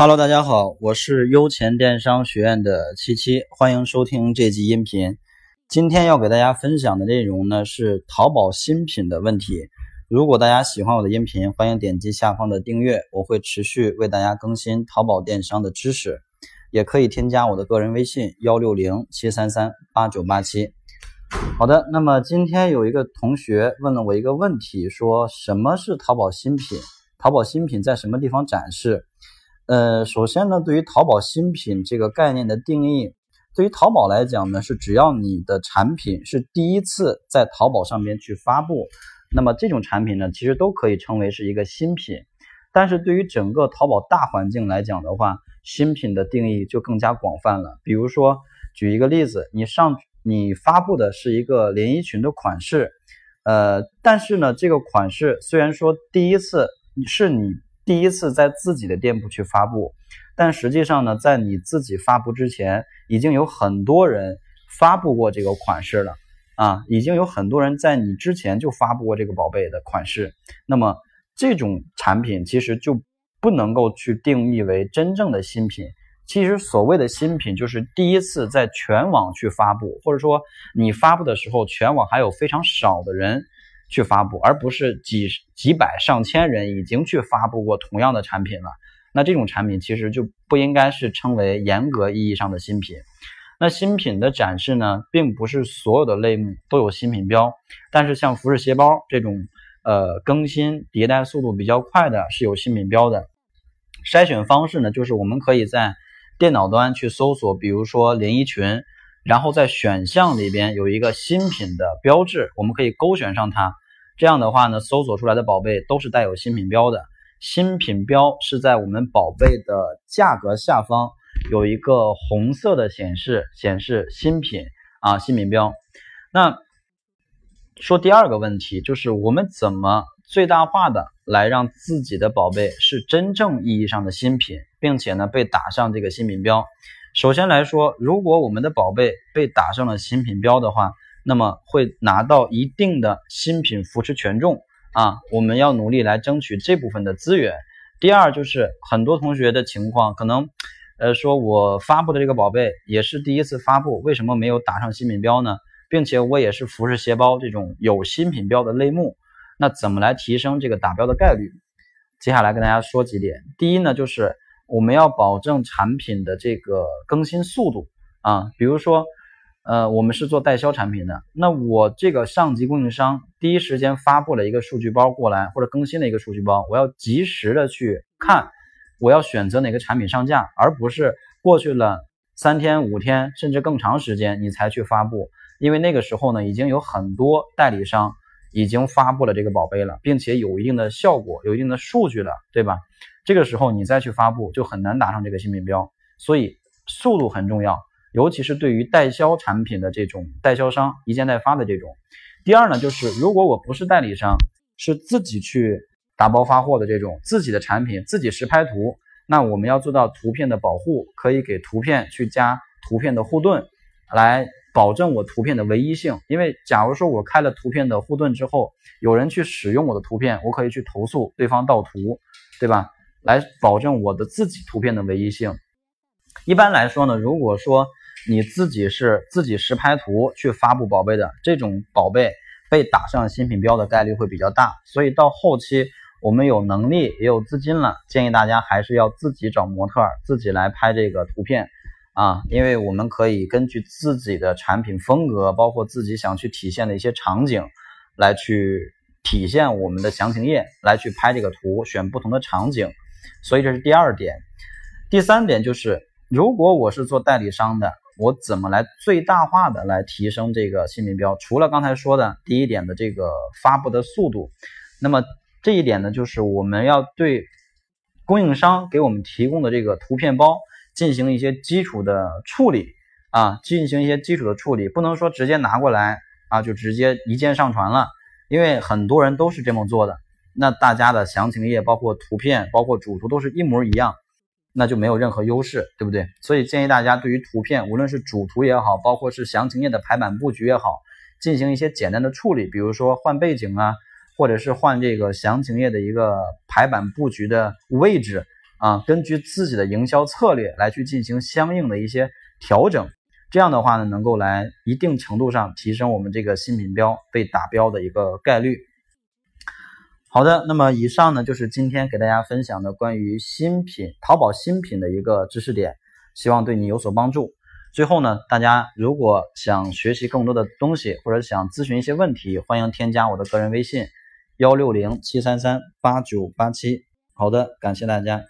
Hello，大家好，我是优钱电商学院的七七，欢迎收听这集音频。今天要给大家分享的内容呢是淘宝新品的问题。如果大家喜欢我的音频，欢迎点击下方的订阅，我会持续为大家更新淘宝电商的知识。也可以添加我的个人微信幺六零七三三八九八七。好的，那么今天有一个同学问了我一个问题，说什么是淘宝新品？淘宝新品在什么地方展示？呃，首先呢，对于淘宝新品这个概念的定义，对于淘宝来讲呢，是只要你的产品是第一次在淘宝上面去发布，那么这种产品呢，其实都可以称为是一个新品。但是对于整个淘宝大环境来讲的话，新品的定义就更加广泛了。比如说，举一个例子，你上你发布的是一个连衣裙的款式，呃，但是呢，这个款式虽然说第一次是你第一次在自己的店铺去发布，但实际上呢，在你自己发布之前，已经有很多人发布过这个款式了啊，已经有很多人在你之前就发布过这个宝贝的款式，那么。这种产品其实就不能够去定义为真正的新品。其实所谓的新品，就是第一次在全网去发布，或者说你发布的时候，全网还有非常少的人去发布，而不是几几百上千人已经去发布过同样的产品了。那这种产品其实就不应该是称为严格意义上的新品。那新品的展示呢，并不是所有的类目都有新品标，但是像服饰鞋包这种。呃，更新迭代速度比较快的是有新品标的。筛选方式呢，就是我们可以在电脑端去搜索，比如说连衣裙，然后在选项里边有一个新品的标志，我们可以勾选上它。这样的话呢，搜索出来的宝贝都是带有新品标的。新品标是在我们宝贝的价格下方有一个红色的显示，显示新品啊，新品标。那说第二个问题就是我们怎么最大化的来让自己的宝贝是真正意义上的新品，并且呢被打上这个新品标。首先来说，如果我们的宝贝被打上了新品标的话，那么会拿到一定的新品扶持权重啊，我们要努力来争取这部分的资源。第二就是很多同学的情况可能，呃，说我发布的这个宝贝也是第一次发布，为什么没有打上新品标呢？并且我也是服饰鞋包这种有新品标的类目，那怎么来提升这个打标的概率？接下来跟大家说几点。第一呢，就是我们要保证产品的这个更新速度啊，比如说，呃，我们是做代销产品的，那我这个上级供应商第一时间发布了一个数据包过来，或者更新了一个数据包，我要及时的去看，我要选择哪个产品上架，而不是过去了三天、五天甚至更长时间你才去发布。因为那个时候呢，已经有很多代理商已经发布了这个宝贝了，并且有一定的效果，有一定的数据了，对吧？这个时候你再去发布，就很难打上这个新品标。所以速度很重要，尤其是对于代销产品的这种代销商一件代发的这种。第二呢，就是如果我不是代理商，是自己去打包发货的这种，自己的产品自己实拍图，那我们要做到图片的保护，可以给图片去加图片的护盾，来。保证我图片的唯一性，因为假如说我开了图片的护盾之后，有人去使用我的图片，我可以去投诉对方盗图，对吧？来保证我的自己图片的唯一性。一般来说呢，如果说你自己是自己实拍图去发布宝贝的，这种宝贝被打上新品标的概率会比较大。所以到后期我们有能力也有资金了，建议大家还是要自己找模特，自己来拍这个图片。啊，因为我们可以根据自己的产品风格，包括自己想去体现的一些场景，来去体现我们的详情页，来去拍这个图，选不同的场景。所以这是第二点。第三点就是，如果我是做代理商的，我怎么来最大化的来提升这个新品标？除了刚才说的第一点的这个发布的速度，那么这一点呢，就是我们要对供应商给我们提供的这个图片包。进行一些基础的处理啊，进行一些基础的处理，不能说直接拿过来啊就直接一键上传了，因为很多人都是这么做的。那大家的详情页、包括图片、包括主图都是一模一样，那就没有任何优势，对不对？所以建议大家对于图片，无论是主图也好，包括是详情页的排版布局也好，进行一些简单的处理，比如说换背景啊，或者是换这个详情页的一个排版布局的位置。啊，根据自己的营销策略来去进行相应的一些调整。这样的话呢，能够来一定程度上提升我们这个新品标被打标的一个概率。好的，那么以上呢就是今天给大家分享的关于新品淘宝新品的一个知识点，希望对你有所帮助。最后呢，大家如果想学习更多的东西，或者想咨询一些问题，欢迎添加我的个人微信：幺六零七三三八九八七。好的，感谢大家。